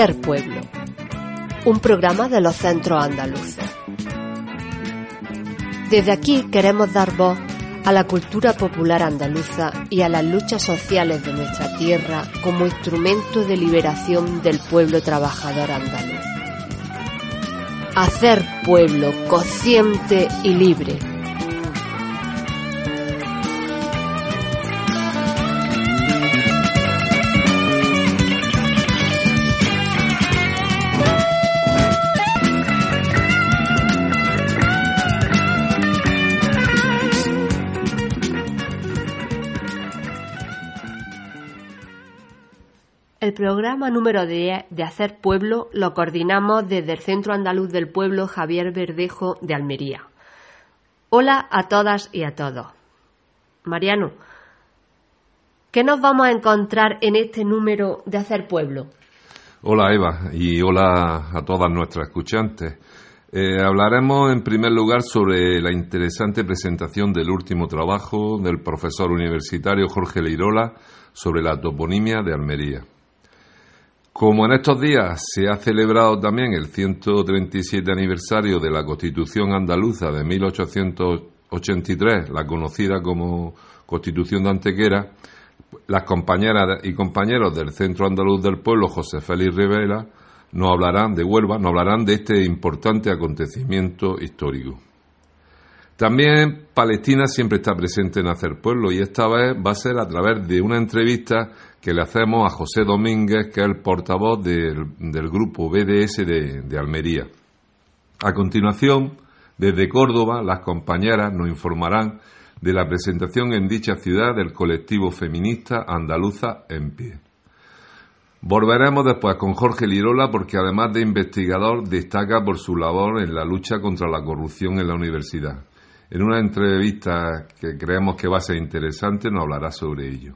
Hacer Pueblo, un programa de los centros andaluces. Desde aquí queremos dar voz a la cultura popular andaluza y a las luchas sociales de nuestra tierra como instrumento de liberación del pueblo trabajador andaluz. Hacer pueblo consciente y libre El programa número 10 de Hacer Pueblo lo coordinamos desde el Centro Andaluz del Pueblo Javier Verdejo de Almería. Hola a todas y a todos. Mariano, ¿qué nos vamos a encontrar en este número de Hacer Pueblo? Hola Eva y hola a todas nuestras escuchantes. Eh, hablaremos en primer lugar sobre la interesante presentación del último trabajo del profesor universitario Jorge Leirola sobre la toponimia de Almería. Como en estos días se ha celebrado también el 137 aniversario de la Constitución andaluza de 1883, la conocida como Constitución de Antequera, las compañeras y compañeros del Centro Andaluz del Pueblo, José Félix Rivera, nos hablarán de Huelva, nos hablarán de este importante acontecimiento histórico. También Palestina siempre está presente en Hacer Pueblo y esta vez va a ser a través de una entrevista que le hacemos a José Domínguez, que es el portavoz del, grupo BDS de, de Almería. A continuación, desde Córdoba, las compañeras nos informarán de la presentación en dicha ciudad del colectivo feminista Andaluza en pie. Volveremos después con Jorge Lirola porque además de investigador destaca por su labor en la lucha contra la corrupción en la universidad. En una entrevista que creemos que va a ser interesante nos hablará sobre ello.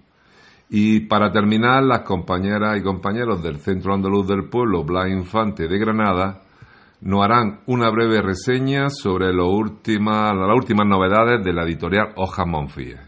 Y para terminar, las compañeras y compañeros del Centro Andaluz del Pueblo, Blas Infante de Granada, nos harán una breve reseña sobre las últimas novedades de la editorial Hojas Monfíes.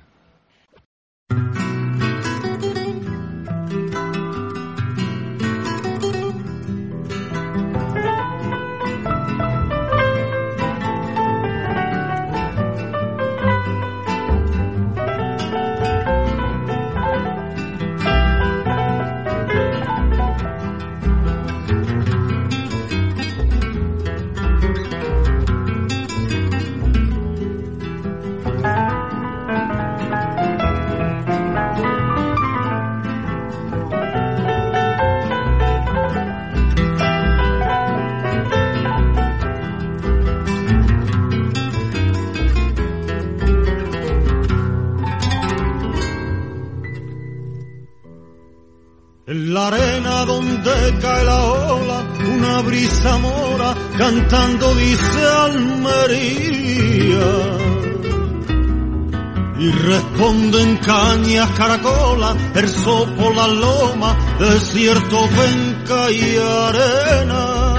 Desierto, penca y arena.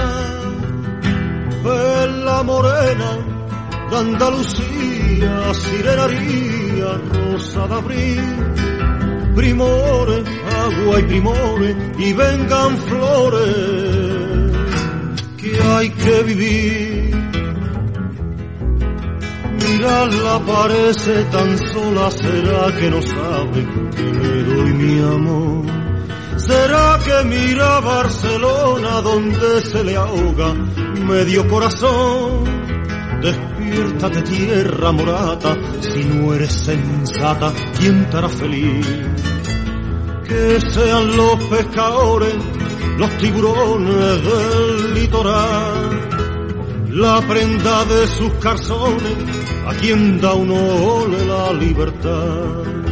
Es la morena de Andalucía, sirenaría, rosa de abril, primores, agua y primores, y vengan flores hay que vivir. Mirarla parece tan sola, será que no sabe que le doy mi amor. ¿Será que mira Barcelona donde se le ahoga medio corazón? Despiértate tierra morata, si no eres sensata, ¿quién te hará feliz? Que sean los pescadores, los tiburones del litoral, la prenda de sus calzones, a quien da un ole la libertad.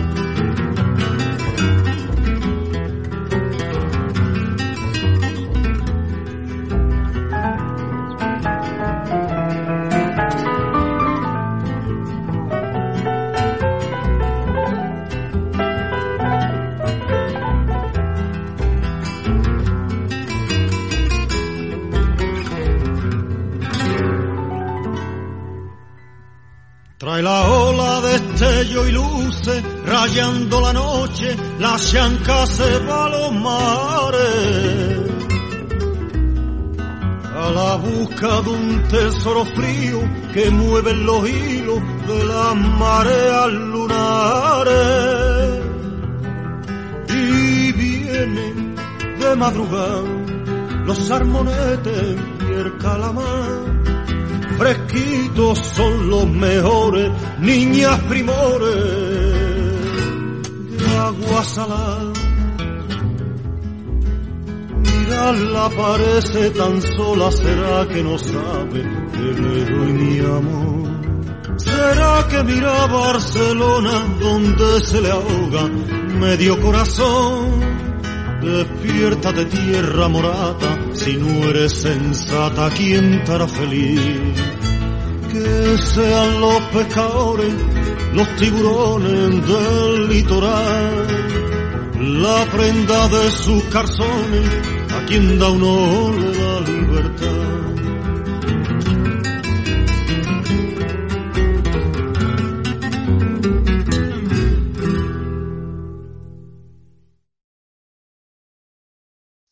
La noche, la chanca se va a los mares. A la busca de un tesoro frío que mueve los hilos de las mareas lunares. Y vienen de madrugada los armonetes y el calamar fresquitos son los mejores, niñas primores agua salada. Mirarla parece tan sola, será que no sabe que le doy mi amor. ¿Será que mira Barcelona donde se le ahoga medio corazón? Despierta de tierra morata, si no eres sensata, ¿quién te hará feliz? Que sean los pescadores, los tiburones del litoral, la prenda de sus calzones, a quien da ole la libertad.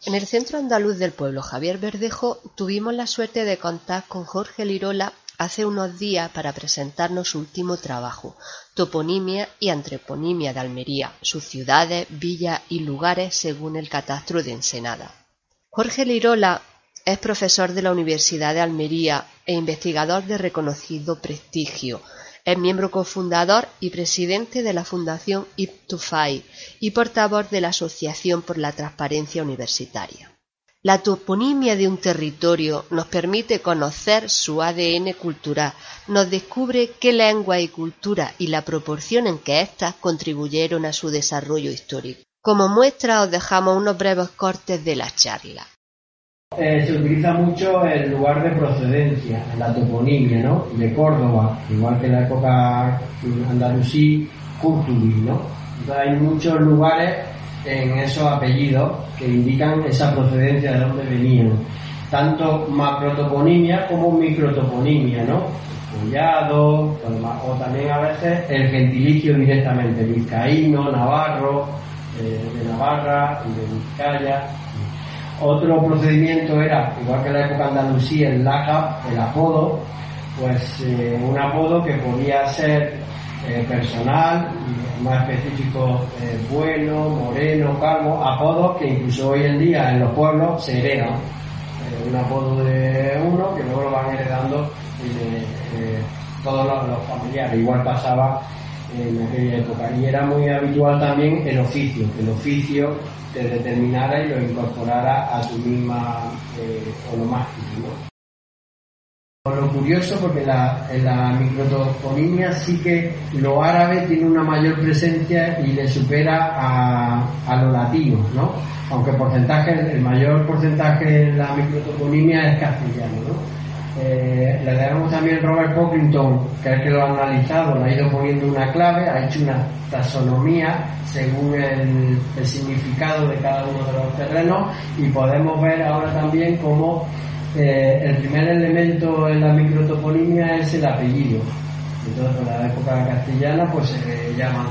En el centro andaluz del pueblo Javier Verdejo tuvimos la suerte de contar con Jorge Lirola hace unos días para presentarnos su último trabajo, Toponimia y Antreponimia de Almería, sus ciudades, villas y lugares según el catastro de Ensenada. Jorge Lirola es profesor de la Universidad de Almería e investigador de reconocido prestigio, es miembro cofundador y presidente de la Fundación Iptufai y portavoz de la Asociación por la Transparencia Universitaria. La toponimia de un territorio nos permite conocer su ADN cultural, nos descubre qué lengua y cultura y la proporción en que éstas contribuyeron a su desarrollo histórico. Como muestra os dejamos unos breves cortes de la charla. Eh, se utiliza mucho el lugar de procedencia, la toponimia, ¿no? De Córdoba, igual que en la época andalusí, Curtubi, ¿no? hay muchos lugares en esos apellidos que indican esa procedencia de dónde venían. Tanto macrotoponimia como microtoponimia, ¿no? Collado, o también a veces el gentilicio directamente, vizcaíno, navarro, eh, de Navarra, de Vizcaya, otro procedimiento era, igual que en la época andalusí, el LACA, el apodo, pues eh, un apodo que podía ser eh, personal, más específico, eh, bueno, moreno, calvo, apodos que incluso hoy en día en los pueblos se heredan. un apodo de uno que luego lo van heredando todos los, familiares. Igual pasaba en aquella época. Y era muy habitual también el oficio, que el oficio te determinara y lo incorporara a tu misma eh, onomástica. Lo curioso, porque la, la microtoponimia sí que lo árabe tiene una mayor presencia y le supera a, a lo latino, ¿no? Aunque porcentaje, el mayor porcentaje en la microtoponimia es castellano, ¿no? Eh, le debemos también Robert Pocklington, que es el que lo ha analizado, le ha ido poniendo una clave, ha hecho una taxonomía según el, significado de cada uno de los terrenos y podemos ver ahora también cómo eh, el primer elemento en la microtoponimia es el apellido. Entonces, en la época castellana, pues se llaman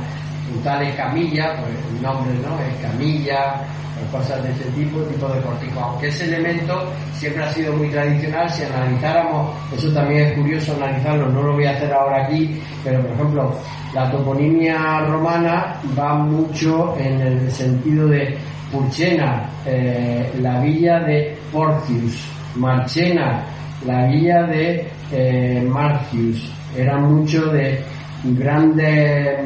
tales camillas, pues el nombre no es camilla, cosas de ese tipo, tipo de cortijo. Aunque ese elemento siempre ha sido muy tradicional, si analizáramos, eso también es curioso analizarlo, no lo voy a hacer ahora aquí, pero por ejemplo, la toponimia romana va mucho en el sentido de Purchena, eh, la villa de Porcius, Marchena, la villa de eh, Marcius, era mucho de grandes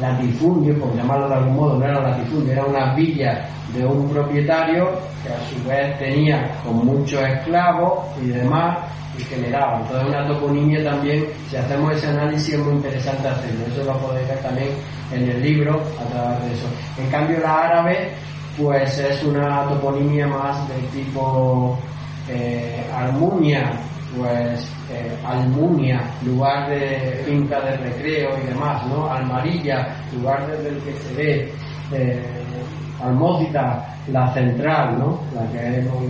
latifundios, por llamarlo de algún modo, no era latifundio, era una villa de un propietario que a su vez tenía con muchos esclavos y demás y generaba. Entonces una toponimia también, si hacemos ese análisis es muy interesante hacerlo. Eso lo podéis ver también en el libro a través de eso. En cambio la árabe pues es una toponimia más del tipo eh, Almunia, pues eh, Almunia, lugar de finca de recreo y demás, ¿no? Almarilla, lugar desde el que se ve. Eh, la central, ¿no? La que hemos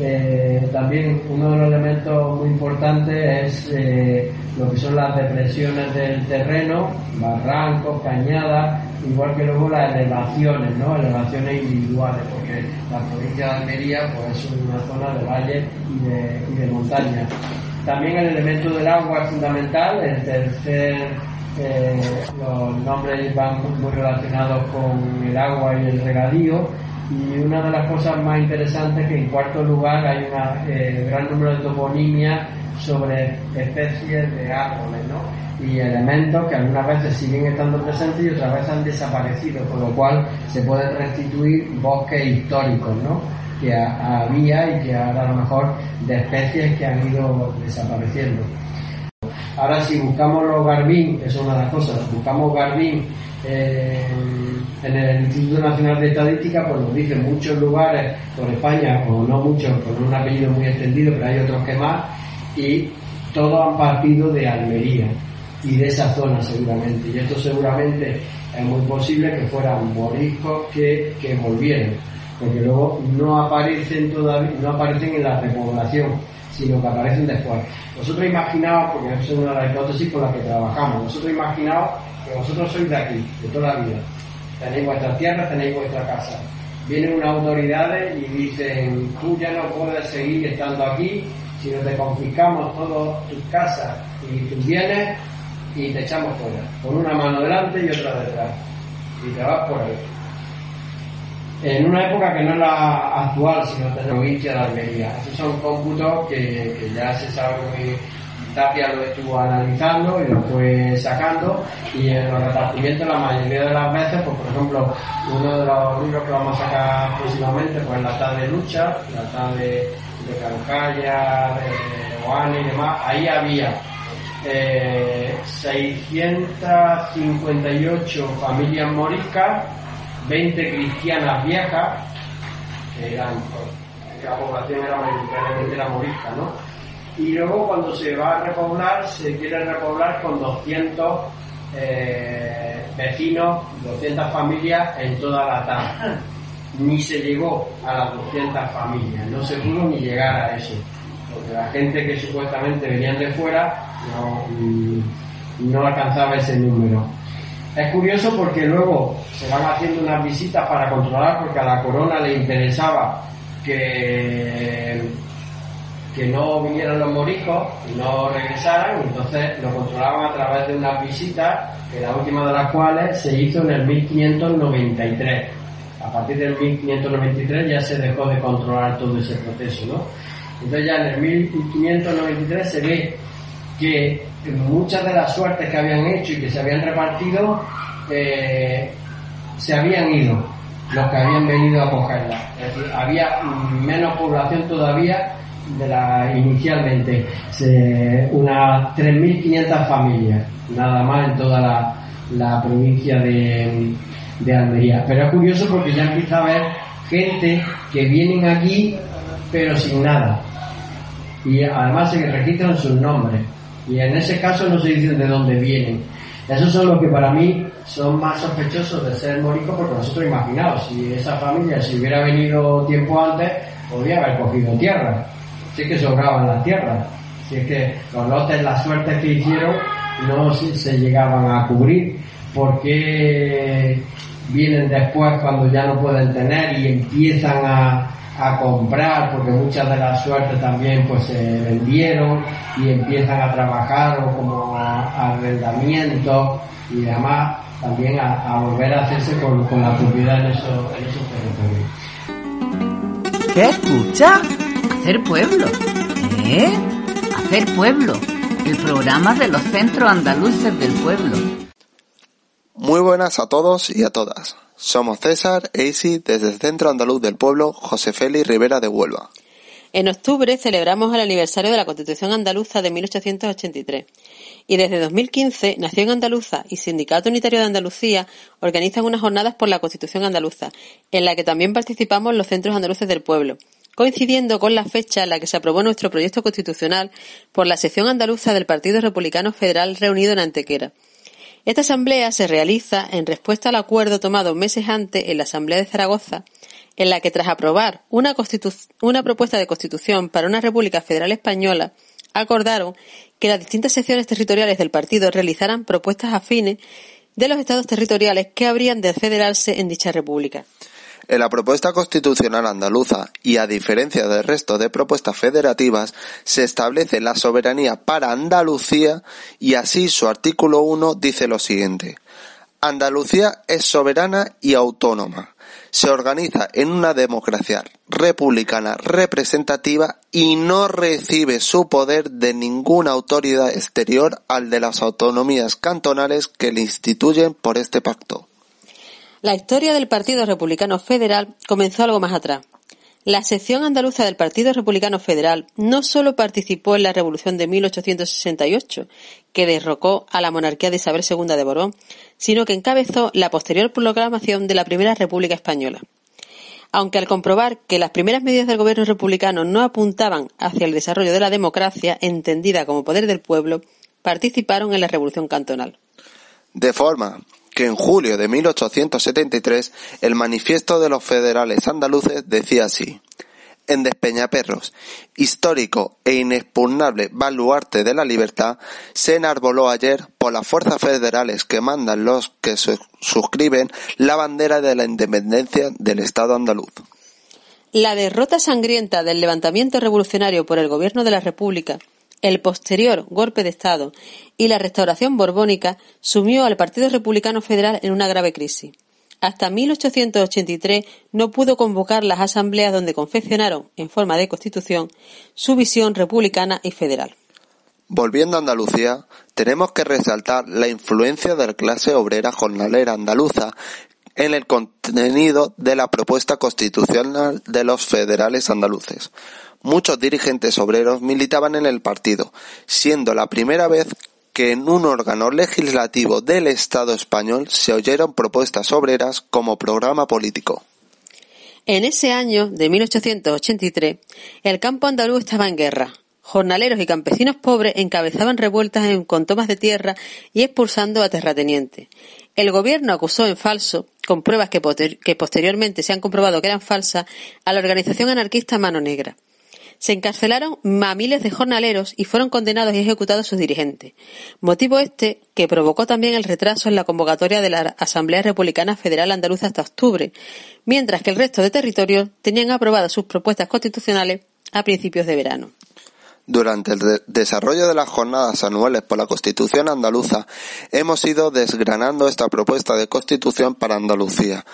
eh, también uno de los elementos muy importantes es eh, lo que son las depresiones del terreno, barrancos, cañadas, igual que luego las elevaciones, ¿no? elevaciones individuales, porque la provincia de Almería pues, es una zona de valle y de, y de montaña. También el elemento del agua es fundamental, el tercer eh, los nombres van muy relacionados con el agua y el regadío. Y una de las cosas más interesantes es que en cuarto lugar hay un eh, gran número de toponimias sobre especies de árboles ¿no? y elementos que algunas veces siguen estando presentes y otras veces han desaparecido, con lo cual se pueden restituir bosques históricos ¿no? que había y que ahora a lo mejor de especies que han ido desapareciendo. Ahora si buscamos los Garbín, eso es una de las cosas, buscamos Garbín eh, en el Instituto Nacional de Estadística, pues nos dicen muchos lugares por España, o no muchos, con un apellido muy extendido, pero hay otros que más, y todos han partido de Almería y de esa zona seguramente. Y esto seguramente es muy posible que fueran moriscos que, que volvieran, porque luego no aparecen todavía, no aparecen en la repoblación sino que aparecen después. Vosotros imaginaos, porque es una de las hipótesis con las que trabajamos, vosotros imaginaos que vosotros sois de aquí, de toda la vida. Tenéis vuestra tierra, tenéis vuestra casa. Vienen unas autoridades y dicen, tú ya no puedes seguir estando aquí, si no te confiscamos todas tus casas y tus bienes y te echamos fuera, con una mano delante y otra detrás. Y te vas por ahí en una época que no es la actual, sino de la provincia de Almería. Esos son cómputos que, ya se sabe que Tapia lo estuvo analizando y lo fue sacando y en los repartimientos la mayoría de las veces, pues por ejemplo, uno de los libros que vamos a sacar próximamente, pues la tal de lucha, la tal de, Cancaya, de Oane y demás, ahí había eh, 658 familias moriscas 20 cristianas viejas, que eran, que la población era mayoritariamente la morisca, ¿no? Y luego cuando se va a repoblar, se quiere repoblar con 200 eh, vecinos, 200 familias en toda la tarde. Ni se llegó a las 200 familias, no se pudo ni llegar a eso. Porque la gente que supuestamente venían de fuera mm, no alcanzaba ese número. Es curioso porque luego se van haciendo unas visitas para controlar, porque a la corona le interesaba que, que no vinieran los moriscos y no regresaran, entonces lo controlaban a través de unas visitas, que la última de las cuales se hizo en el 1593. A partir del 1593 ya se dejó de controlar todo ese proceso. Entonces ya en el 1593 se ve que muchas de las suertes que habían hecho y que se habían repartido eh, se habían ido los que habían venido a cogerla. Es decir, había menos población todavía de la inicialmente, unas 3.500 familias, nada más en toda la, provincia de, de, Almería. Pero es curioso porque ya empieza a haber gente que vienen aquí pero sin nada. Y además se registran sus nombres. Y en ese caso no se dicen de dónde vienen. Esos son los que para mí son más sospechosos de ser moriscos porque nosotros imaginamos, si esa familia si hubiera venido tiempo antes, podría haber cogido tierra. Es que sobraban las tierras. Si es que los lotes, las suertes que hicieron, no se llegaban a cubrir. por qué vienen después cuando ya no pueden tener y empiezan a, a comprar porque muchas de las suertes también pues se vendieron y empiezan a trabajar o como arrendamiento y además también a, volver a hacerse con, la propiedad en esos, en esos territorios. ¿Qué escucha? Hacer pueblo. ¿Eh? Hacer pueblo. El programa de los centros andaluces del pueblo. Muy buenas a todos y a todas. Somos César e desde el Centro Andaluz del Pueblo José Félix Rivera de Huelva. En octubre celebramos el aniversario de la Constitución Andaluza de 1883 y desde 2015 Nación Andaluza y Sindicato Unitario de Andalucía organizan unas jornadas por la Constitución Andaluza, en la que también participamos los centros andaluces del pueblo, coincidiendo con la fecha en la que se aprobó nuestro proyecto constitucional por la sección andaluza del Partido Republicano Federal reunido en Antequera. Esta asamblea se realiza en respuesta al acuerdo tomado meses antes en la Asamblea de Zaragoza, en la que tras aprobar una, una propuesta de constitución para una República Federal Española, acordaron que las distintas secciones territoriales del partido realizaran propuestas afines de los estados territoriales que habrían de federarse en dicha república. En la propuesta constitucional andaluza, y a diferencia del resto de propuestas federativas, se establece la soberanía para Andalucía y así su artículo 1 dice lo siguiente. Andalucía es soberana y autónoma. Se organiza en una democracia republicana representativa y no recibe su poder de ninguna autoridad exterior al de las autonomías cantonales que le instituyen por este pacto. La historia del Partido Republicano Federal comenzó algo más atrás. La sección andaluza del Partido Republicano Federal no solo participó en la Revolución de 1868, que derrocó a la monarquía de Isabel II de Borbón, sino que encabezó la posterior proclamación de la Primera República Española. Aunque al comprobar que las primeras medidas del gobierno republicano no apuntaban hacia el desarrollo de la democracia, entendida como poder del pueblo, participaron en la Revolución Cantonal. De forma que en julio de 1873 el manifiesto de los federales andaluces decía así en Despeñaperros, histórico e inexpugnable baluarte de la libertad, se enarboló ayer por las fuerzas federales que mandan los que suscriben la bandera de la independencia del Estado andaluz. La derrota sangrienta del levantamiento revolucionario por el gobierno de la República el posterior golpe de Estado y la restauración borbónica sumió al Partido Republicano Federal en una grave crisis. Hasta 1883 no pudo convocar las asambleas donde confeccionaron, en forma de constitución, su visión republicana y federal. Volviendo a Andalucía, tenemos que resaltar la influencia de la clase obrera jornalera andaluza en el contenido de la propuesta constitucional de los federales andaluces. Muchos dirigentes obreros militaban en el partido, siendo la primera vez que en un órgano legislativo del Estado español se oyeron propuestas obreras como programa político. En ese año de 1883, el campo andaluz estaba en guerra. Jornaleros y campesinos pobres encabezaban revueltas con tomas de tierra y expulsando a terratenientes. El gobierno acusó en falso, con pruebas que posteriormente se han comprobado que eran falsas, a la organización anarquista Mano Negra. Se encarcelaron a miles de jornaleros y fueron condenados y ejecutados sus dirigentes. Motivo este que provocó también el retraso en la convocatoria de la Asamblea Republicana Federal Andaluza hasta octubre, mientras que el resto de territorios tenían aprobadas sus propuestas constitucionales a principios de verano. Durante el desarrollo de las jornadas anuales por la Constitución andaluza, hemos ido desgranando esta propuesta de Constitución para Andalucía,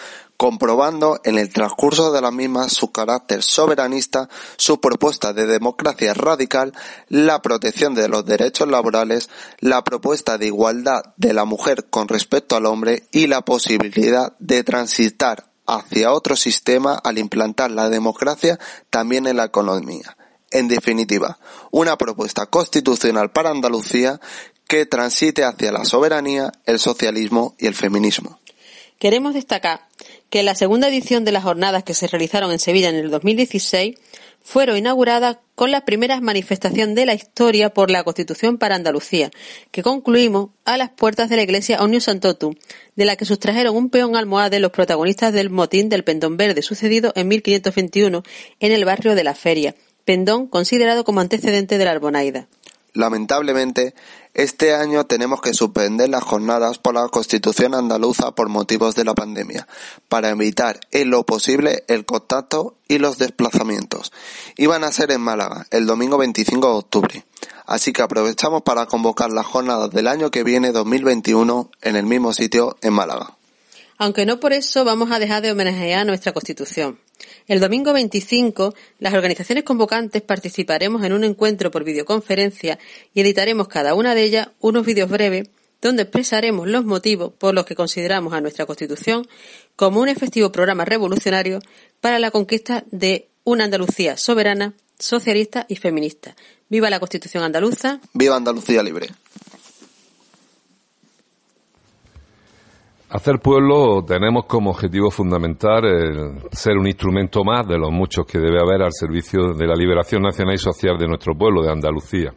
comprobando en el transcurso de la misma su carácter soberanista, su propuesta de democracia radical, la protección de los derechos laborales, la propuesta de igualdad de la mujer con respecto al hombre y la posibilidad de transitar hacia otro sistema al implantar la democracia también en la economía en definitiva, una propuesta constitucional para Andalucía que transite hacia la soberanía, el socialismo y el feminismo. Queremos destacar que la segunda edición de las jornadas que se realizaron en Sevilla en el 2016 fueron inauguradas con la primera manifestación de la historia por la Constitución para Andalucía, que concluimos a las puertas de la iglesia Omnium Santotum, de la que sustrajeron un peón almohade los protagonistas del motín del Pendón Verde sucedido en 1521 en el barrio de la Feria, Pendón considerado como antecedente de la Arbonaida. Lamentablemente, este año tenemos que suspender las jornadas por la Constitución andaluza por motivos de la pandemia, para evitar en lo posible el contacto y los desplazamientos. Iban a ser en Málaga el domingo 25 de octubre, así que aprovechamos para convocar las jornadas del año que viene 2021 en el mismo sitio en Málaga. Aunque no por eso vamos a dejar de homenajear nuestra Constitución. El domingo 25, las organizaciones convocantes participaremos en un encuentro por videoconferencia y editaremos cada una de ellas unos vídeos breves donde expresaremos los motivos por los que consideramos a nuestra Constitución como un efectivo programa revolucionario para la conquista de una Andalucía soberana, socialista y feminista. ¡Viva la Constitución andaluza! ¡Viva Andalucía libre! Hacer pueblo tenemos como objetivo fundamental el ser un instrumento más de los muchos que debe haber al servicio de la liberación nacional y social de nuestro pueblo, de Andalucía.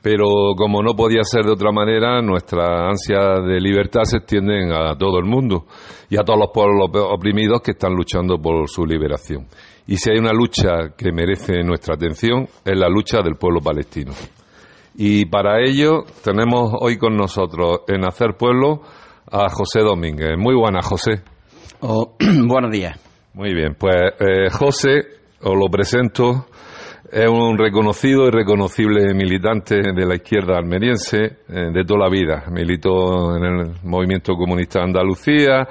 Pero como no podía ser de otra manera, nuestras ansias de libertad se extienden a todo el mundo y a todos los pueblos oprimidos que están luchando por su liberación. Y si hay una lucha que merece nuestra atención, es la lucha del pueblo palestino. Y para ello tenemos hoy con nosotros en Hacer Pueblo a José Domínguez. Muy buenas, José. Oh, buenos días. Muy bien, pues eh, José, os lo presento, es un reconocido y reconocible militante de la izquierda almeriense eh, de toda la vida. Militó en el movimiento comunista de Andalucía,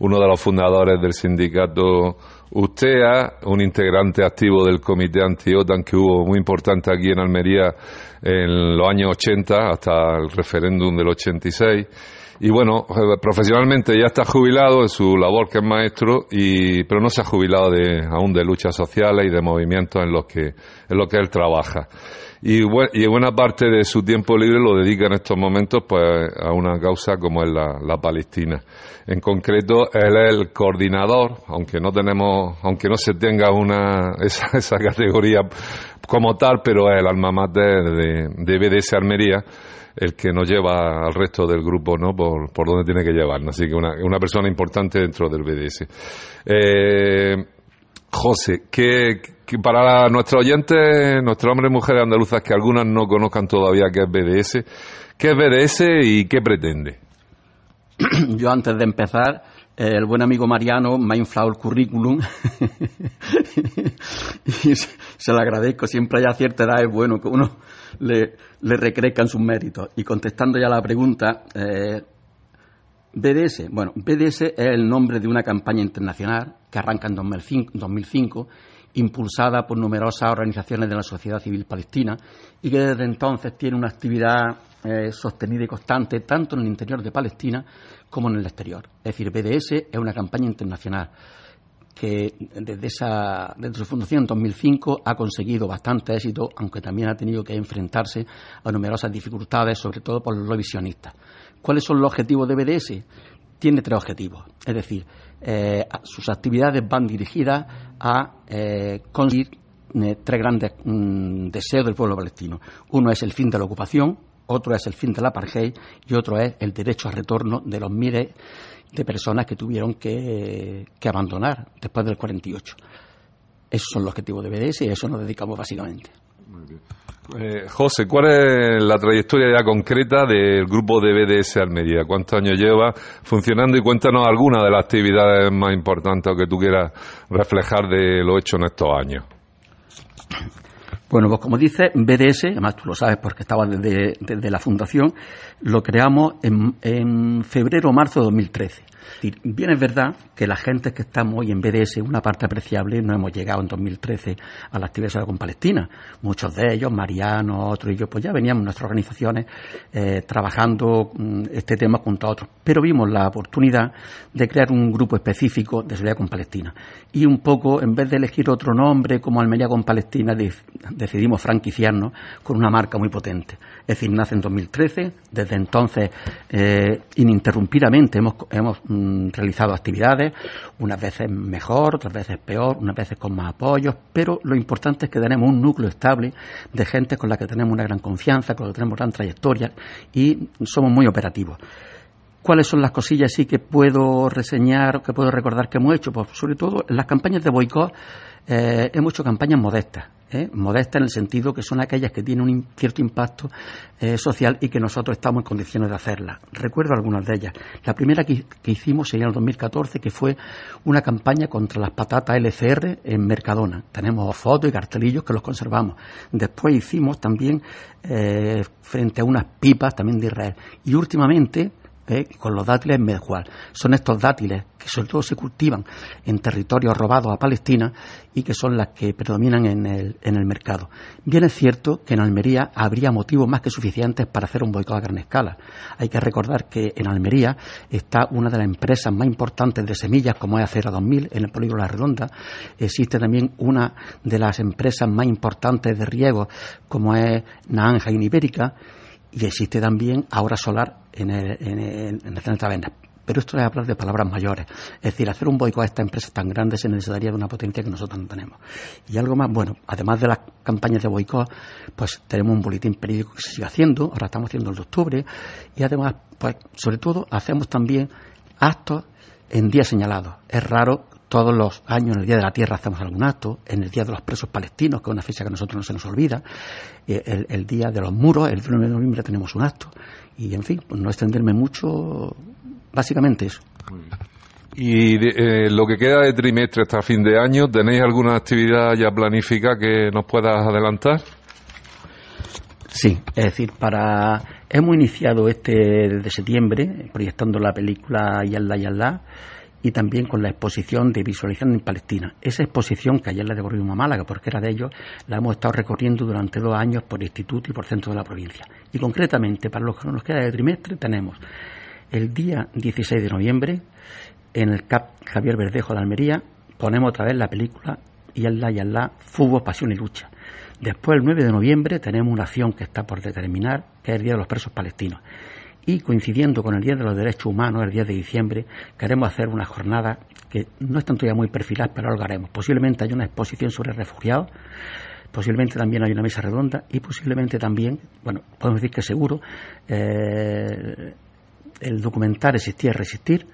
uno de los fundadores del sindicato USTEA, un integrante activo del comité anti-OTAN que hubo muy importante aquí en Almería en los años 80 hasta el referéndum del 86 y bueno, eh, profesionalmente ya está jubilado en su labor que es maestro, y, pero no se ha jubilado de, aún de luchas sociales y de movimientos en los que, en los que él trabaja. Y, y buena parte de su tiempo libre lo dedica en estos momentos pues, a una causa como es la, la Palestina. En concreto, él es el coordinador, aunque no tenemos, aunque no se tenga una, esa, esa categoría como tal, pero es el alma mater de, de BDS Armería el que nos lleva al resto del grupo no por, por donde tiene que llevarnos. Así que una, una persona importante dentro del BDS. Eh, José, que, para nuestros oyentes, nuestros hombres y mujeres andaluzas que algunas no conozcan todavía qué es BDS, ¿qué es BDS y qué pretende? Yo antes de empezar, el buen amigo Mariano me ha inflado el currículum y se, lo agradezco. Siempre hay a cierta edad es bueno que uno le, le recrezcan sus méritos. Y contestando ya la pregunta, eh, BDS, bueno, BDS es el nombre de una campaña internacional que arranca en 2005, impulsada por numerosas organizaciones de la sociedad civil palestina y que desde entonces tiene una actividad eh, sostenida y constante tanto en el interior de Palestina como en el exterior. Es decir, BDS es una campaña internacional que desde, esa, desde su fundación en 2005 ha conseguido bastante éxito, aunque también ha tenido que enfrentarse a numerosas dificultades, sobre todo por los revisionistas. ¿Cuáles son los objetivos de BDS? Tiene tres objetivos, es decir, eh, sus actividades van dirigidas a eh, conseguir eh, tres grandes mm, deseos del pueblo palestino. Uno es el fin de la ocupación, otro es el fin de la apartheid y otro es el derecho al retorno de los miles de personas que tuvieron que, abandonar después del 48. Esos son los objetivos de BDS y a eso nos dedicamos básicamente. Eh, José, ¿cuál es la trayectoria ya concreta del grupo de BDS Almería? ¿Cuántos años lleva funcionando? Y cuéntanos algunas de las actividades más importantes que tú quieras reflejar de lo hecho en estos años. Bueno, pues como dice, BDS, además tú lo sabes porque estaba desde, la fundación, lo creamos en, en febrero o marzo de 2013 bien es verdad que la gente que estamos hoy en BDS, una parte apreciable, no hemos llegado en 2013 a la actividad con Palestina. Muchos de ellos, Mariano, otros y yo, pues ya veníamos en nuestras organizaciones eh, trabajando mm, este tema junto a otros. Pero vimos la oportunidad de crear un grupo específico de solidaridad con Palestina. Y un poco, en vez de elegir otro nombre como Almería con Palestina, decidimos franquiciarnos con una marca muy potente. Es decir, nace en 2013, desde entonces eh, ininterrumpidamente hemos, hemos mm, realizado actividades, unas veces mejor, otras veces peor, unas veces con más apoyos, pero lo importante es que tenemos un núcleo estable de gente con la que tenemos una gran confianza, con la que tenemos gran trayectoria y somos muy operativos. ¿Cuáles son las cosillas sí que puedo reseñar, que puedo recordar que hemos hecho? Pues sobre todo en las campañas de boicot eh, hemos hecho campañas modestas. ¿Eh? modestas en el sentido que son aquellas que tienen un cierto impacto eh, social y que nosotros estamos en condiciones de hacerlas. Recuerdo algunas de ellas. La primera que, hicimos sería en el 2014, que fue una campaña contra las patatas LCR en Mercadona. Tenemos fotos y cartelillos que los conservamos. Después hicimos también eh, frente a unas pipas también de Israel. Y últimamente ¿eh? con los dátiles medjual. Son estos dátiles que sobre todo se cultivan en territorios robados a Palestina y que son las que predominan en el, en el mercado. Bien es cierto que en Almería habría motivos más que suficientes para hacer un boicot a gran escala. Hay que recordar que en Almería está una de las empresas más importantes de semillas, como es Acera 2000, en el polígono La Redonda. Existe también una de las empresas más importantes de riego, como es Naanja Ibérica y existe también ahora solar en el, en el, en el Pero esto es hablar de palabras mayores. Es decir, hacer un boicot a estas empresas tan grandes se necesitaría de una potencia que nosotros no tenemos. Y algo más, bueno, además de las campañas de boicot, pues tenemos un boletín periódico que se sigue haciendo, ahora estamos haciendo el de octubre, y además, pues sobre todo, hacemos también actos en días señalados. Es raro todos los años, en el Día de la Tierra, hacemos algún acto, en el Día de los Presos Palestinos, que es una fecha que a nosotros no se nos olvida, eh, el, Día de los Muros, el 1 de noviembre tenemos un acto. Y, en fin, pues no extenderme mucho, básicamente eso. Y eh, lo que queda de trimestre hasta fin de año, ¿tenéis alguna actividad ya planificada que nos puedas adelantar? Sí, es decir, para hemos iniciado este desde septiembre proyectando la película Yalla Yalla y también con la exposición de visualización en Palestina. Esa exposición, que ayer la devolvimos a Málaga porque era de ellos, la hemos estado recorriendo durante dos años por instituto y por centro de la provincia. Y concretamente, para los que nos queda de trimestre, tenemos el día 16 de noviembre, en el CAP Javier Verdejo de Almería, ponemos otra vez la película y Allah y Allah, Fútbol, Pasión y Lucha. Después, el 9 de noviembre, tenemos una acción que está por determinar, que es el Día de los Presos Palestinos y coincidiendo con el Día de los Derechos Humanos, el día de diciembre, queremos hacer una jornada que no es tanto ya muy perfilada, pero algo haremos. Posiblemente haya una exposición sobre refugiados, posiblemente también hay una mesa redonda y posiblemente también, bueno, podemos decir que seguro, eh, el documental Existir y Resistir,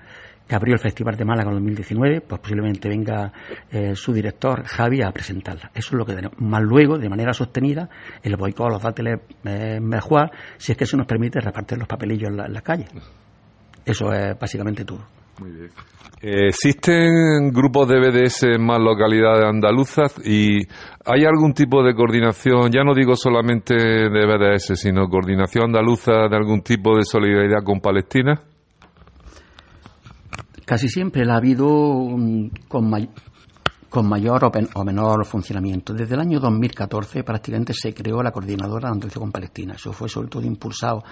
que abrió el Festival de Málaga en 2019, pues posiblemente venga eh, su director, Javi, a presentarla. Eso es lo que tenemos. Más luego, de manera sostenida, el boicot a los dátiles eh, si es que eso nos permite repartir los papelillos en la, calle. Eso es básicamente todo. Muy bien. ¿Existen grupos de BDS en más localidades andaluzas y hay algún tipo de coordinación, ya no digo solamente de BDS, sino coordinación andaluza de algún tipo de solidaridad con Palestina? Casi siempre la ha habido con, mayor o, menor funcionamiento. Desde el año 2014 prácticamente se creó la Coordinadora de Andalucía con Palestina. Eso fue sobre todo impulsado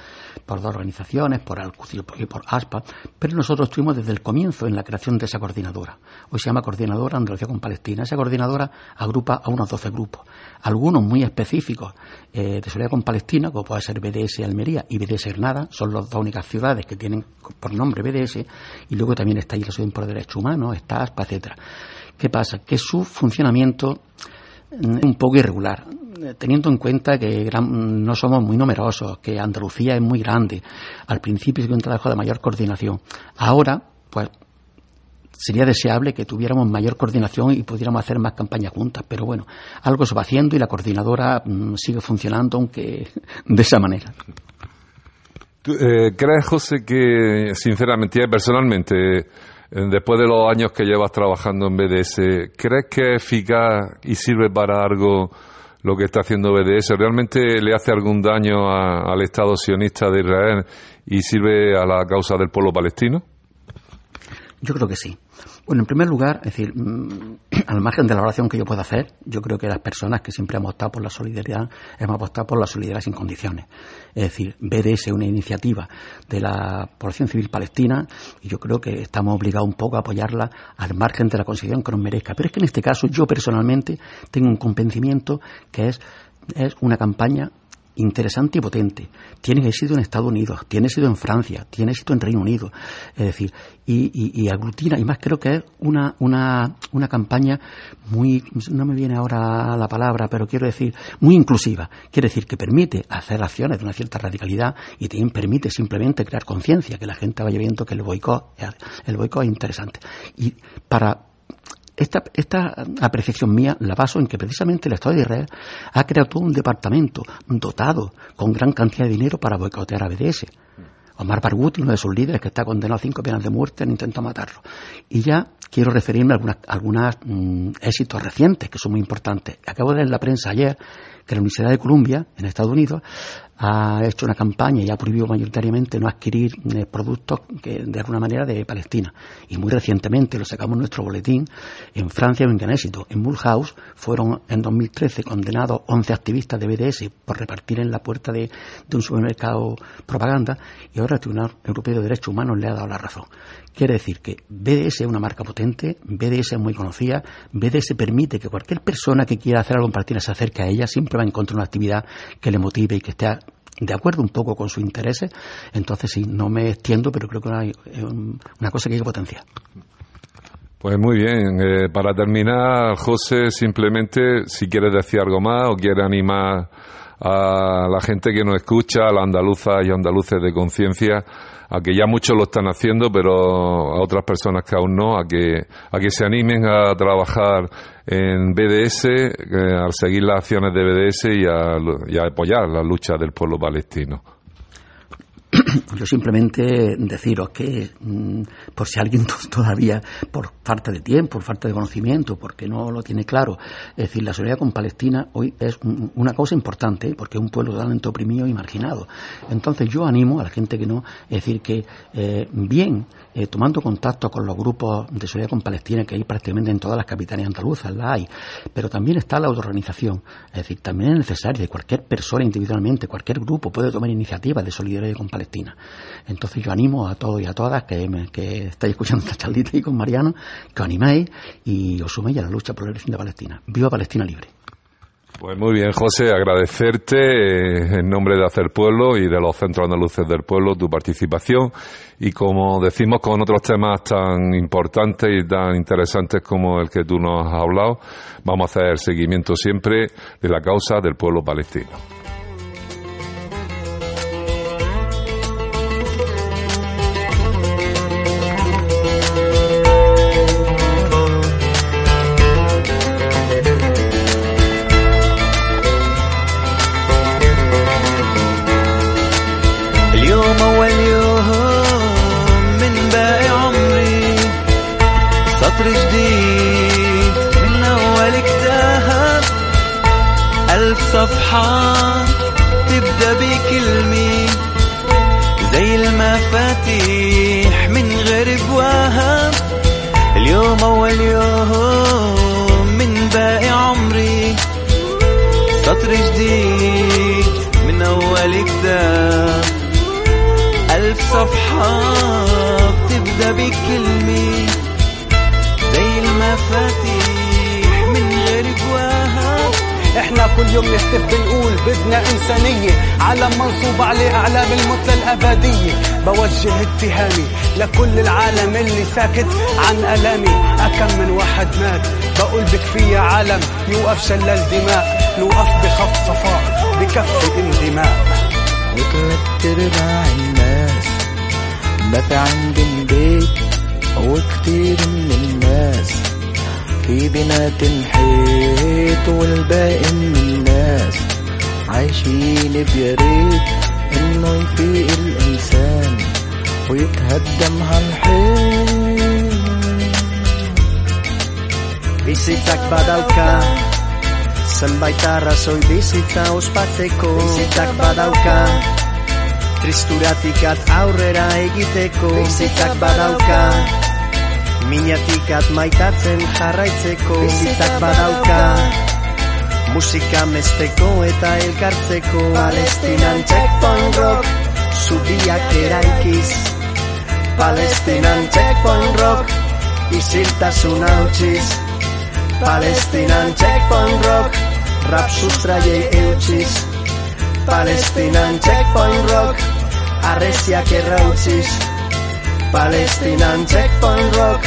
por dos organizaciones, por Alcucio y por ASPA, pero nosotros estuvimos desde el comienzo en la creación de esa coordinadora. Hoy se llama Coordinadora Andalucía con Palestina. Esa coordinadora agrupa a unos 12 grupos, algunos muy específicos eh, de solidaridad con Palestina, como puede ser BDS Almería y BDS Granada, son las dos únicas ciudades que tienen por nombre BDS, y luego también está Asociación por Derechos Humanos, está ASPA, etcétera. ¿Qué pasa? Que su funcionamiento es un poco irregular, teniendo en cuenta que no somos muy numerosos, que Andalucía es muy grande. Al principio es un trabajo de mayor coordinación. Ahora, pues sería deseable que tuviéramos mayor coordinación y pudiéramos hacer más campañas juntas, pero bueno, algo se va haciendo y la coordinadora mm, sigue funcionando, aunque de esa manera. Eh, ¿Crees, José, que sinceramente personalmente, eh, después de los años que llevas trabajando en BDS, ¿crees que es eficaz y sirve para algo lo que está haciendo BDS? ¿Realmente le hace algún daño al Estado sionista de Israel y sirve a la causa del pueblo palestino? Yo creo que sí. Bueno, en primer lugar, es decir, mm, al margen de la oración que yo pueda hacer, yo creo que las personas que siempre hemos optado por la solidaridad, hemos apostado por la solidaridad sin condiciones. Es decir, BDS es una iniciativa de la población civil palestina y yo creo que estamos obligados un poco a apoyarla al margen de la consideración que nos merezca. Pero es que en este caso yo personalmente tengo un convencimiento que es, es una campaña interesante y potente. Tiene éxito en Estados Unidos, tiene éxito en Francia, tiene éxito en Reino Unido. Es decir, y, y, aglutina, y más creo que es una, una, una campaña muy, no me viene ahora la palabra, pero quiero decir, muy inclusiva. Quiere decir que permite hacer acciones de una cierta radicalidad y también permite simplemente crear conciencia, que la gente vaya viendo que el boicot, el boicot es interesante. Y para esta, esta apreciación mía la baso en que precisamente el Estado de Israel ha creado todo un departamento dotado con gran cantidad de dinero para boicotear a BDS. Omar Barghouti, uno de sus líderes, que está condenado a cinco penas de muerte, han intentado matarlo. Y ya quiero referirme a algunos mm, éxitos recientes que son muy importantes. Acabo de leer en la prensa ayer que la Universidad de Columbia, en Estados Unidos, ha hecho una campaña y ha prohibido mayoritariamente no adquirir eh, productos que, de alguna manera de Palestina. Y muy recientemente, lo sacamos nuestro boletín, en Francia un gran éxito. En Mulhouse fueron en 2013 condenados 11 activistas de BDS por repartir en la puerta de, de un supermercado propaganda y ahora el Tribunal Europeo de Derechos Humanos le ha dado la razón. Quiere decir que BDS es una marca potente, BDS es muy conocida, BDS permite que cualquier persona que quiera hacer algo en Palestina se acerque a ella, siempre va a encontrar una actividad que le motive y que esté de acuerdo un poco con sus intereses. Entonces sí, no me extiendo, pero creo que hay una cosa que hay que potenciar. Pues muy bien. Eh, para terminar, José, simplemente si quieres decir algo más o quieres animar a la gente que nos escucha, a la andaluza y andaluces de conciencia, a que ya muchos lo están haciendo, pero a otras personas que aún no, a que, a que se animen a trabajar en BDS, eh, al seguir las acciones de BDS y a apoyar la lucha del pueblo palestino. Yo simplemente deciros que, mm, por si alguien todavía, por falta de tiempo, por falta de conocimiento, porque no lo tiene claro, es decir, la solidaridad con Palestina hoy es una cosa importante, porque es un pueblo totalmente oprimido y marginado. Entonces yo animo a la gente que no, es decir, que eh, bien, eh, tomando contacto con los grupos de solidaridad con Palestina, que hay prácticamente en todas las capitales andaluzas, la hay, pero también está la autoorganización, es decir, también es necesario que cualquier persona individualmente, cualquier grupo puede tomar iniciativas de solidaridad con Palestina. Entonces yo animo a todos y a todas que, que estáis escuchando esta charlita y con Mariano, que os animéis y os suméis a la lucha por la elección de Palestina. ¡Viva Palestina libre! Pues muy bien, José, agradecerte eh, en nombre de Hacer Pueblo y de los centros andaluces del pueblo tu participación y como decimos con otros temas tan importantes y tan interesantes como el que tú nos has hablado, vamos a hacer seguimiento siempre de la causa del pueblo palestino. عالم يوقف شلال دماء نوقف بخط صفاء بكفي انتماء وثلاث ارباع الناس مات عند البيت وكتير من الناس. في بنات الحيط والباقي من الناس. عايشين بياريت إنه يفيق الإنسان ويتهدم هالحيط Bizitzak badauka Zenbait arrazoi bizitza ospatzeko. Bizitzak badauka Tristuratikat aurrera egiteko. Bizitzak badauka Minatikat maitatzen jarraitzeko. Bizitzak badauka Musika mesteko eta elkartzeko. Palestinan checkpoint rock Zubiak eraikiz. Palestinan checkpoint rock Isiltasun hautsiz Palestinan checkpoint rock. Rap sustraiei eutxiz Palestinan checkpoint rock. Arreziak errautziz Palestinan checkpoint rock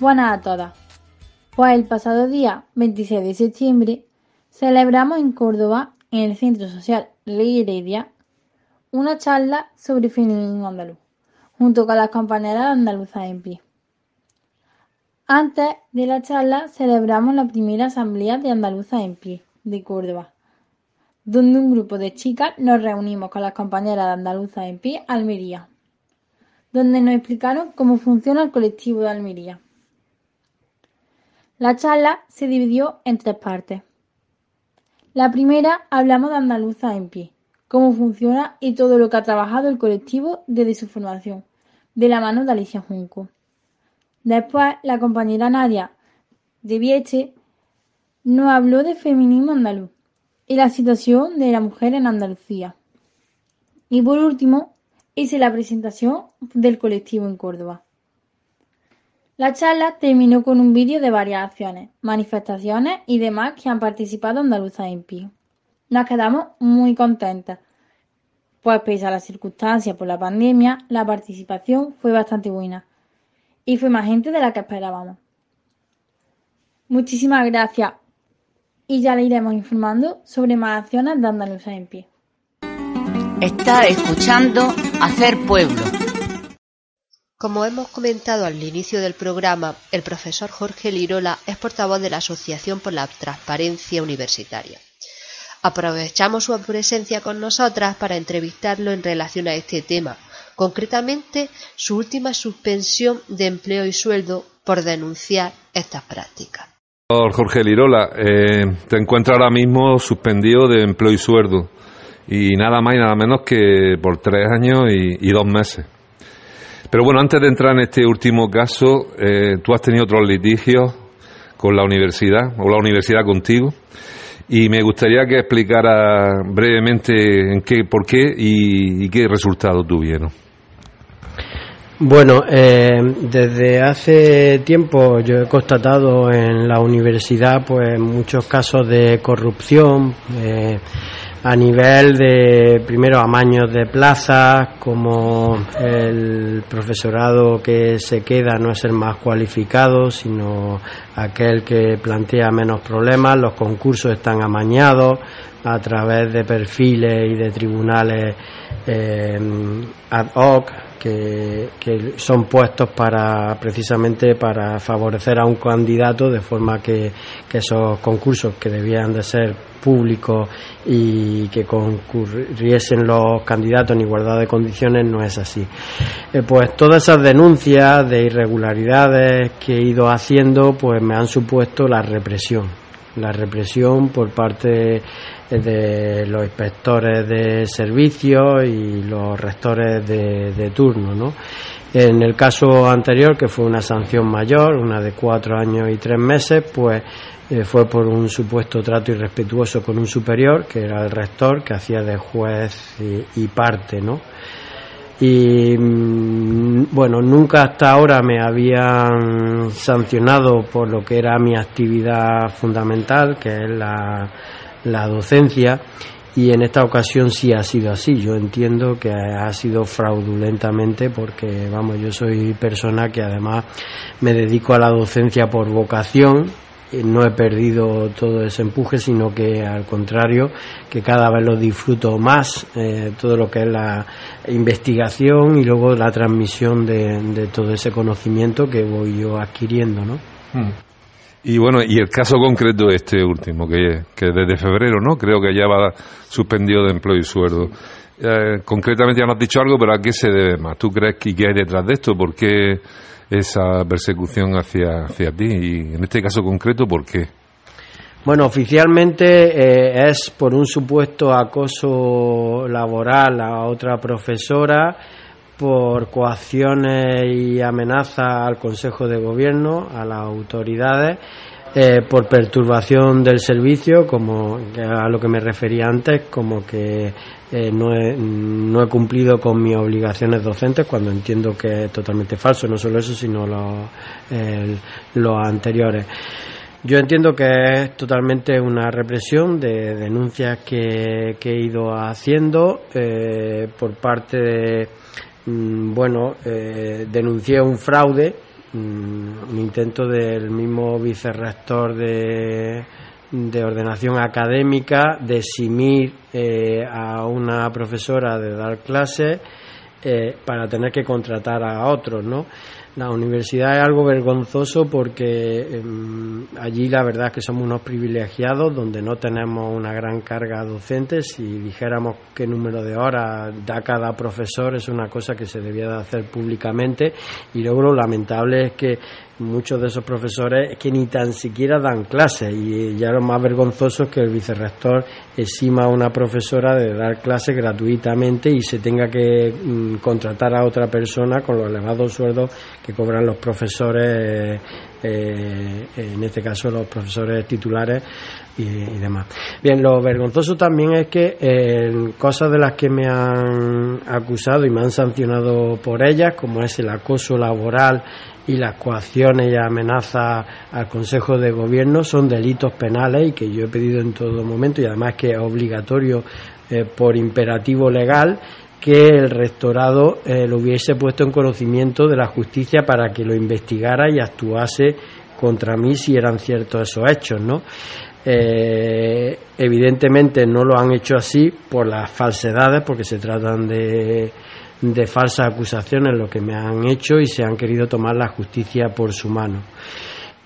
Buenas a todas. Pues el pasado día 26 de septiembre celebramos en Córdoba, en el Centro Social Ley Heredia, una charla sobre feminismo andaluz, junto con las compañeras andaluzas en pie. Antes de la charla celebramos la primera asamblea de andaluzas en pie de Córdoba, donde un grupo de chicas nos reunimos con las compañeras de andaluzas en pie Almería, donde nos explicaron cómo funciona el colectivo de Almería. La charla se dividió en tres partes. La primera hablamos de Andaluza en pie, cómo funciona y todo lo que ha trabajado el colectivo desde su formación, de la mano de Alicia Junco. Después, la compañera Nadia de Vieche nos habló de feminismo andaluz y la situación de la mujer en Andalucía. Y por último, hice la presentación del colectivo en Córdoba. La charla terminó con un vídeo de varias acciones, manifestaciones y demás que han participado andaluzas en pie. Nos quedamos muy contentas, pues pese a las circunstancias por la pandemia, la participación fue bastante buena y fue más gente de la que esperábamos. Muchísimas gracias y ya le iremos informando sobre más acciones de Andalucía en pie. Está escuchando Hacer Pueblo como hemos comentado al inicio del programa, el profesor Jorge Lirola es portavoz de la Asociación por la Transparencia Universitaria. Aprovechamos su presencia con nosotras para entrevistarlo en relación a este tema, concretamente su última suspensión de empleo y sueldo por denunciar estas prácticas. Jorge Lirola, eh, te encuentro ahora mismo suspendido de empleo y sueldo y nada más y nada menos que por tres años y dos meses. Pero bueno, antes de entrar en este último caso, eh, tú has tenido otros litigios con la universidad, o la universidad contigo, y me gustaría que explicara brevemente en qué, por qué y, qué resultado tuvieron. Bueno, eh, desde hace tiempo yo he constatado en la universidad pues muchos casos de corrupción. Eh, a nivel de, primero, amaños de plazas, como el profesorado que se queda no es el más cualificado, sino aquel que plantea menos problemas, los concursos están amañados a través de perfiles y de tribunales eh, ad hoc, que, son puestos para precisamente para favorecer a un candidato de forma que, esos concursos que debían de ser públicos y que concurriesen los candidatos en igualdad de condiciones no es así. Eh, pues todas esas denuncias de irregularidades que he ido haciendo pues me han supuesto la represión la represión por parte de los inspectores de servicios y los rectores de, turno. ¿no? En el caso anterior, que fue una sanción mayor, una de cuatro años y tres meses, pues eh, fue por un supuesto trato irrespetuoso con un superior, que era el rector, que hacía de juez y, y parte, ¿no? Y mm, bueno, nunca hasta ahora me habían sancionado por lo que era mi actividad fundamental, que es la, la docencia y en esta ocasión sí ha sido así. Yo entiendo que ha sido fraudulentamente porque, vamos, yo soy persona que además me dedico a la docencia por vocación. No he perdido todo ese empuje, sino que al contrario, que cada vez lo disfruto más, eh, todo lo que es la investigación y luego la transmisión de, todo ese conocimiento que voy yo adquiriendo, ¿no? Hmm. Y bueno, y el caso concreto este último, que, que desde febrero, ¿no? Creo que ya va suspendido de empleo y sueldo. Eh, concretamente ya nos has dicho algo, pero ¿a qué se debe más? ¿Tú crees que, hay detrás de esto? ¿Por qué esa persecución hacia, hacia ti? Y en este caso concreto, ¿por qué? Bueno, oficialmente eh, es por un supuesto acoso laboral a otra profesora por coacciones y amenazas al Consejo de Gobierno, a las autoridades, eh, por perturbación del servicio, como a lo que me refería antes, como que eh, no, he, no, he, cumplido con mis obligaciones docentes, cuando entiendo que es totalmente falso, no solo eso, sino los, anteriores. Yo entiendo que es totalmente una represión de denuncias que, he ido haciendo eh, por parte de bueno, eh, denuncié un fraude mm, un intento del mismo vicerrector de, de ordenación académica de eximir eh, a una profesora de dar clases eh, para tener que contratar a otros, ¿no? La universidad es algo vergonzoso porque em, allí la verdad es que somos unos privilegiados donde no tenemos una gran carga docente. Si dijéramos qué número de horas da cada profesor es una cosa que se debía de hacer públicamente y luego lo lamentable es que muchos de esos profesores que ni tan siquiera dan clases y ya lo más vergonzoso es que el vicerrector exima a una profesora de dar clases gratuitamente y se tenga que mm, contratar a otra persona con los elevados sueldos que cobran los profesores, eh, en este caso los profesores titulares y, demás. Bien, lo vergonzoso también es que eh, cosas de las que me han acusado y me han sancionado por ellas, como es el acoso laboral y las coacciones y amenazas al Consejo de Gobierno son delitos penales y que yo he pedido en todo momento y además que es obligatorio eh, por imperativo legal que el rectorado eh, lo hubiese puesto en conocimiento de la justicia para que lo investigara y actuase contra mí si eran ciertos esos hechos, ¿no? Eh, evidentemente no lo han hecho así por las falsedades, porque se tratan de falsas acusaciones lo que me han hecho y se han querido tomar la justicia por su mano.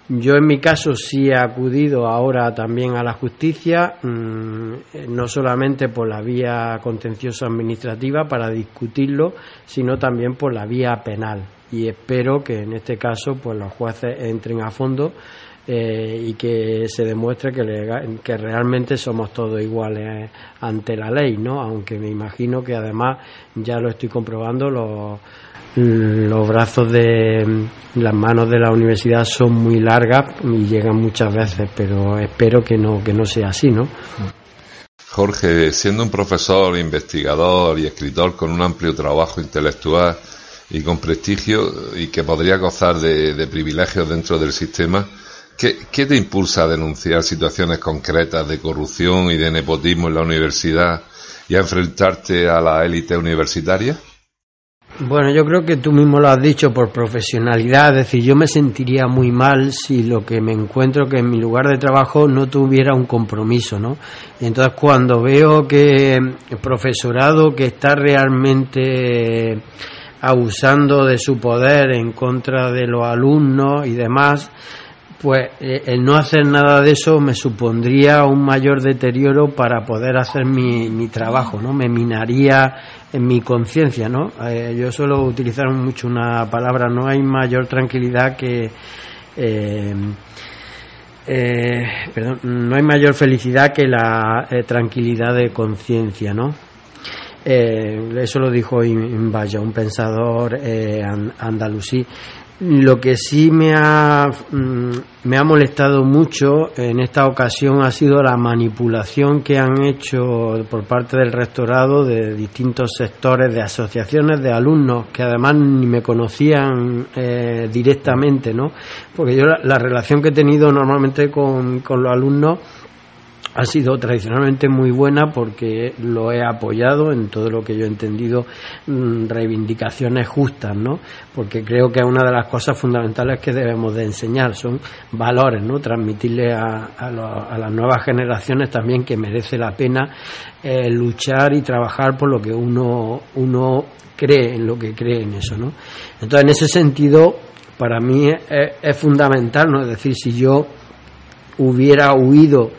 Yo en mi caso sí he acudido ahora también a la justicia, mm, no solamente por la vía contenciosa administrativa para discutirlo, sino también por la vía penal. Y espero que en este caso pues los jueces entren a fondo eh, y que se demuestre que, que realmente somos todos iguales ante la ley, ¿no? Aunque me imagino que además ya lo estoy comprobando los los brazos de las manos de la universidad son muy largas y llegan muchas veces, pero espero que no que no sea así, ¿no? Jorge, siendo un profesor, investigador y escritor con un amplio trabajo intelectual y con prestigio y que podría gozar de privilegios dentro del sistema, ¿Qué, te impulsa a denunciar situaciones concretas de corrupción y de nepotismo en la universidad y a enfrentarte a la élite universitaria? Bueno, yo creo que tú mismo lo has dicho por profesionalidad, es decir, yo me sentiría muy mal si lo que me encuentro que en mi lugar de trabajo no tuviera un compromiso, ¿no? Y entonces cuando veo que el profesorado que está realmente abusando de su poder en contra de los alumnos y demás, pues eh, el no hacer nada de eso me supondría un mayor deterioro para poder hacer mi, mi trabajo, ¿no? Me minaría en mi conciencia, ¿no? Eh, yo suelo utilizar mucho una palabra, no hay mayor tranquilidad que... Eh, perdón, no hay mayor felicidad que la tranquilidad de conciencia, ¿no? eso lo dijo Vaya, un pensador andalusí. Lo que sí me ha, mm, me ha molestado mucho en esta ocasión ha sido la manipulación que han hecho por parte del rectorado de distintos sectores, de asociaciones de alumnos que además ni me conocían eh, directamente, ¿no? Porque yo la, la, relación que he tenido normalmente con, con los alumnos ha sido tradicionalmente muy buena porque lo he apoyado en todo lo que yo he entendido mm, reivindicaciones justas, ¿no? Porque creo que es una de las cosas fundamentales que debemos de enseñar, son valores, ¿no? Transmitirle a, a, las nuevas generaciones también que merece la pena eh, luchar y trabajar por lo que uno, cree, en lo que cree en eso, ¿no? Entonces, en ese sentido, para mí es, es fundamental, ¿no? Es decir, si yo hubiera huido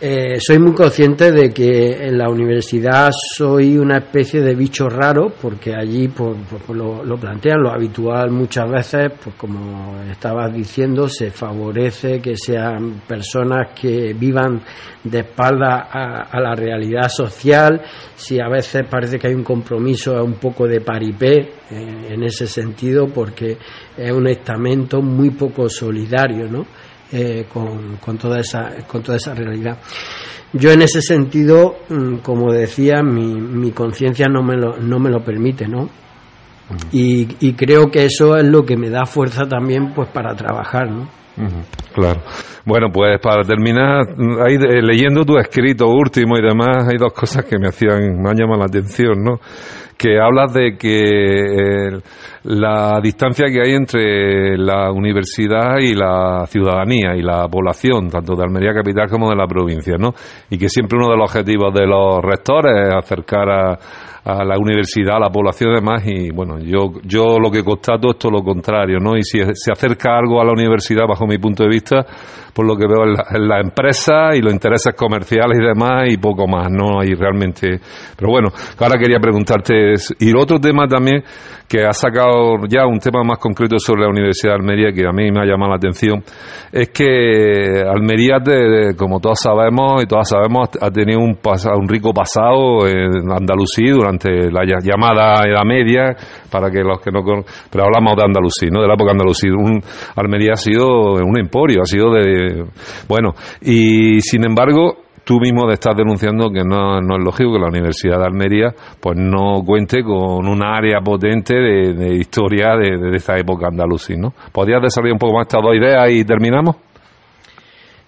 eh, soy muy consciente de que en la universidad soy una especie de bicho raro, porque allí pues, pues, pues lo, plantean, lo habitual muchas veces, pues como estabas diciendo, se favorece que sean personas que vivan de espalda a, la realidad social, si a veces parece que hay un compromiso un poco de paripé en ese sentido, porque es un estamento muy poco solidario, ¿no? Eh, con, con, toda esa, con toda esa realidad. Yo en ese sentido, mm, como decía, mi, mi conciencia no, me lo, no me lo permite, ¿no? Y, y, creo que eso es lo que me da fuerza también pues para trabajar, ¿no? Claro. Bueno, pues para terminar, ahí leyendo tu escrito último y demás, hay dos cosas que me hacían, me han llamado la atención, ¿no? Que hablas de que eh, la distancia que hay entre la universidad y la ciudadanía y la población, tanto de Almería capital como de la provincia, ¿no? Y que siempre uno de los objetivos de los rectores es acercar a, a la universidad, a la población y demás, y bueno, yo, yo lo que constato es todo lo contrario, ¿no? Y si se acerca algo a la universidad, bajo mi punto de vista, por lo que veo en la, empresa y los intereses comerciales y demás, y poco más, ¿no? hay realmente. Pero bueno, ahora quería preguntarte, y otro tema también, que ha sacado ya un tema más concreto sobre la Universidad de Almería, que a mí me ha llamado la atención, es que Almería, como todos sabemos y todas sabemos, ha tenido un, un rico pasado en Andalucía durante la llamada Edad Media, para que los que no pero hablamos de Andalucía, ¿no? De la época Andalucía. Un, Almería ha sido un emporio, ha sido de bueno, y sin embargo, tú mismo estás denunciando que no, no, es lógico que la Universidad de Almería pues no cuente con un área potente de, historia de, esta época andalusí, ¿no? ¿Podrías desarrollar un poco más estas dos ideas y terminamos?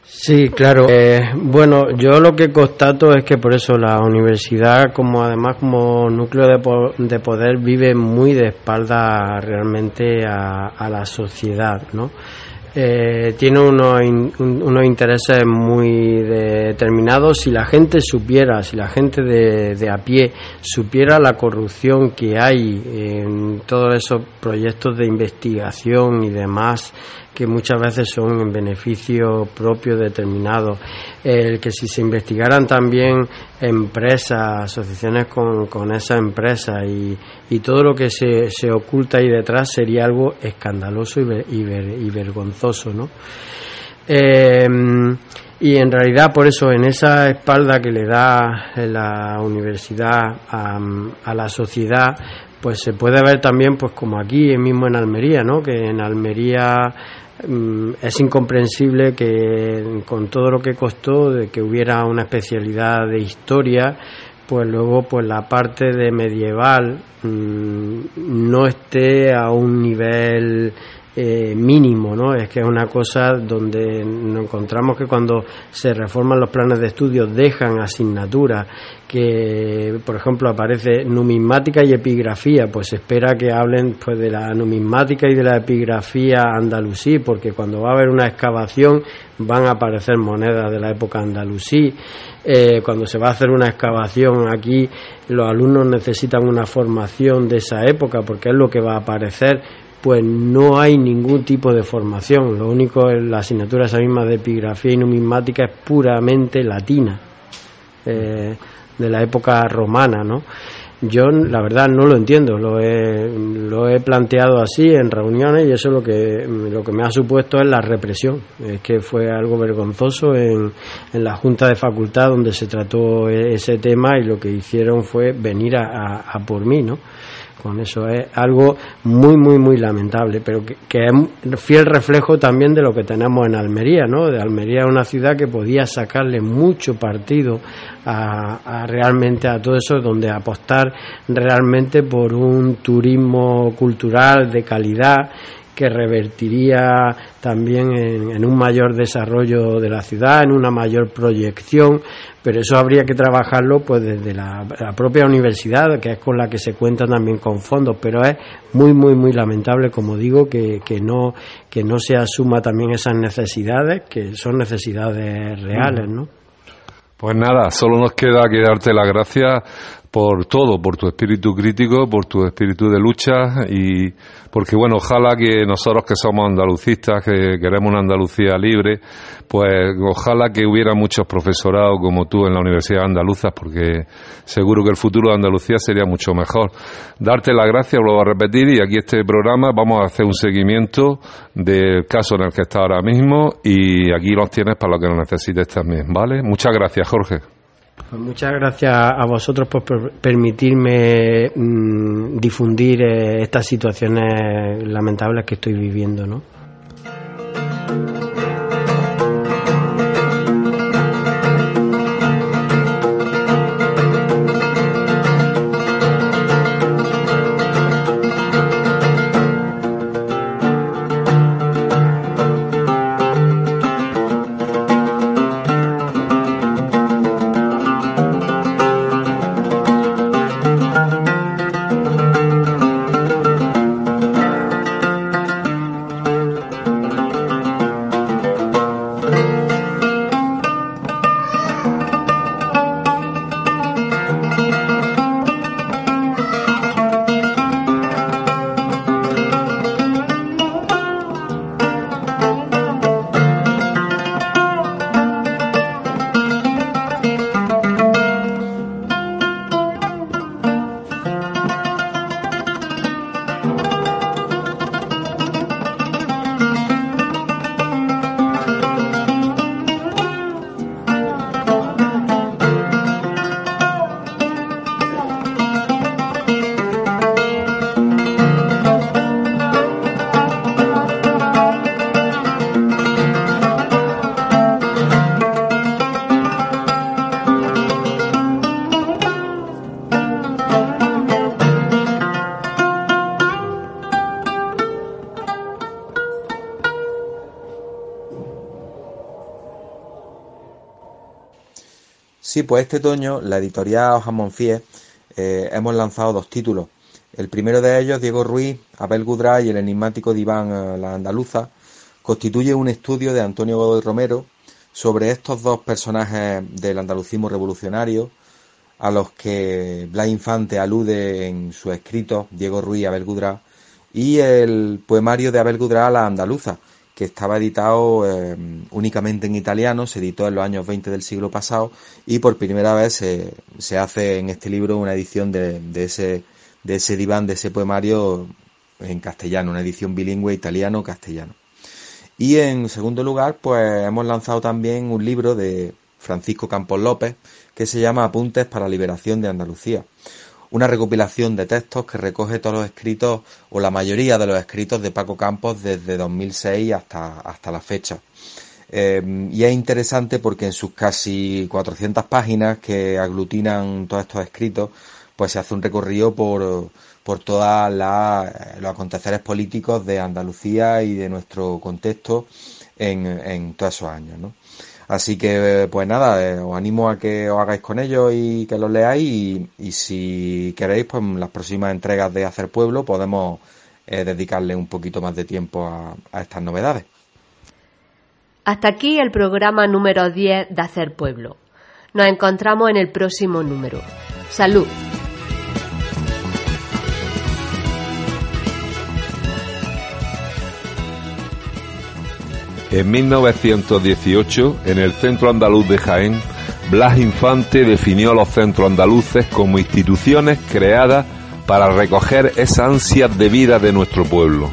Sí, claro. Eh, bueno, yo lo que constato es que por eso la universidad, como además como núcleo de, poder, vive muy de espalda realmente a, a la sociedad, ¿no? Eh, tiene unos, unos intereses muy determinados. Si la gente supiera, si la gente de, de, a pie supiera la corrupción que hay en todos esos proyectos de investigación y demás, que muchas veces son en beneficio propio determinado. El que si se investigaran también empresas, asociaciones con, con esas empresas y, y, todo lo que se, se, oculta ahí detrás sería algo escandaloso y, y, vergonzoso, ¿no? Em, y en realidad por eso en esa espalda que le da la universidad a, a la sociedad pues se puede ver también pues como aquí mismo en Almería no que en Almería Mm, es incomprensible que con todo lo que costó de que hubiera una especialidad de historia pues luego pues la parte de medieval mm, no esté a un nivel eh, mínimo, ¿no? Es que es una cosa donde nos encontramos que cuando se reforman los planes de estudio dejan asignaturas que, por ejemplo, aparece numismática y epigrafía, pues se espera que hablen pues de la numismática y de la epigrafía andalusí, porque cuando va a haber una excavación van a aparecer monedas de la época andalusí. Eh, cuando se va a hacer una excavación aquí, los alumnos necesitan una formación de esa época, porque es lo que va a aparecer pues no hay ningún tipo de formación. Lo único, la asignatura esa misma de epigrafía y numismática es puramente latina, eh, de la época romana, ¿no? Yo, la verdad, no lo entiendo. Lo he, lo he planteado así en reuniones y eso lo que, lo que me ha supuesto es la represión. Es que fue algo vergonzoso en, en la Junta de Facultad donde se trató e, ese tema y lo que hicieron fue venir a, a por mí, ¿no? Con eso es algo muy muy muy lamentable pero que, es fiel reflejo también de lo que tenemos en Almería no de Almería una ciudad que podía sacarle mucho partido a, realmente a todo eso donde apostar realmente por un turismo cultural de calidad que revertiría también en, un mayor desarrollo de la ciudad, en una mayor proyección, pero eso habría que trabajarlo pues desde la, propia universidad, que es con la que se cuenta también con fondos, pero es muy, muy, muy lamentable, como digo, que, que, no, que no se asuma también esas necesidades, que son necesidades reales, ¿no? Pues nada, solo nos queda que darte las gracias por todo, por tu espíritu crítico, por tu espíritu de lucha y porque bueno, ojalá que nosotros que somos andalucistas, que queremos una Andalucía libre, pues ojalá que hubiera muchos profesorados como tú en la Universidad Andaluza, porque seguro que el futuro de Andalucía sería mucho mejor. Darte las gracias, vuelvo a repetir, y aquí este programa vamos a hacer un seguimiento del caso en el que está ahora mismo y aquí los tienes para lo que lo necesites también, ¿vale? Muchas gracias, Jorge. Pues muchas gracias a vosotros por permitirme mm, difundir eh, estas situaciones lamentables que estoy viviendo, ¿no? Sí, pues este otoño la editorial Fies eh, hemos lanzado dos títulos. El primero de ellos, Diego Ruiz, Abel Gudra y el enigmático diván eh, La Andaluza, constituye un estudio de Antonio Godoy Romero sobre estos dos personajes del andalucismo revolucionario a los que Blas Infante alude en su escrito Diego Ruiz Abel Gudra y el poemario de Abel Gudra La Andaluza, que estaba editado eh, únicamente en italiano, se editó en los años 20 del siglo pasado y por primera vez se, hace en este libro una edición de ese diván, de ese poemario en castellano, una edición bilingüe italiano-castellano. Y en segundo lugar, pues hemos lanzado también un libro de Francisco Campos López que se llama Apuntes para la Liberación de Andalucía una recopilación de textos que recoge todos los escritos o la mayoría de los escritos de Paco Campos desde 2006 hasta, hasta la fecha. Eh, y es interesante porque en sus casi 400 páginas que aglutinan todos estos escritos, pues se hace un recorrido por, por todos los aconteceres políticos de Andalucía y de nuestro contexto en, en todos esos años. Así que, pues nada, eh, os animo a que os hagáis con ellos y que los leáis y, si queréis, pues en las próximas entregas de Hacer Pueblo podemos eh, dedicarle un poquito más de tiempo a, a estas novedades. Hasta aquí el programa número 10 de Hacer Pueblo. Nos encontramos en el próximo número. Salud. En 1918, en el Centro Andaluz de Jaén, Blas Infante definió a los centros andaluces como instituciones creadas para recoger esa ansia de vida de nuestro pueblo.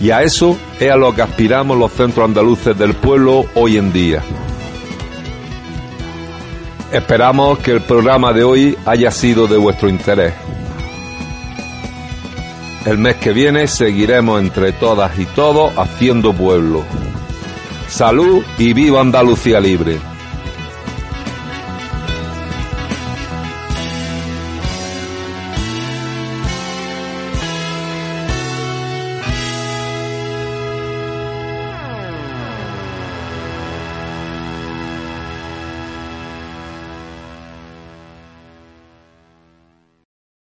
Y a eso es a lo que aspiramos los centros andaluces del pueblo hoy en día. Esperamos que el programa de hoy haya sido de vuestro interés. El mes que viene seguiremos entre todas y todos haciendo pueblo. Salud y viva Andalucía libre.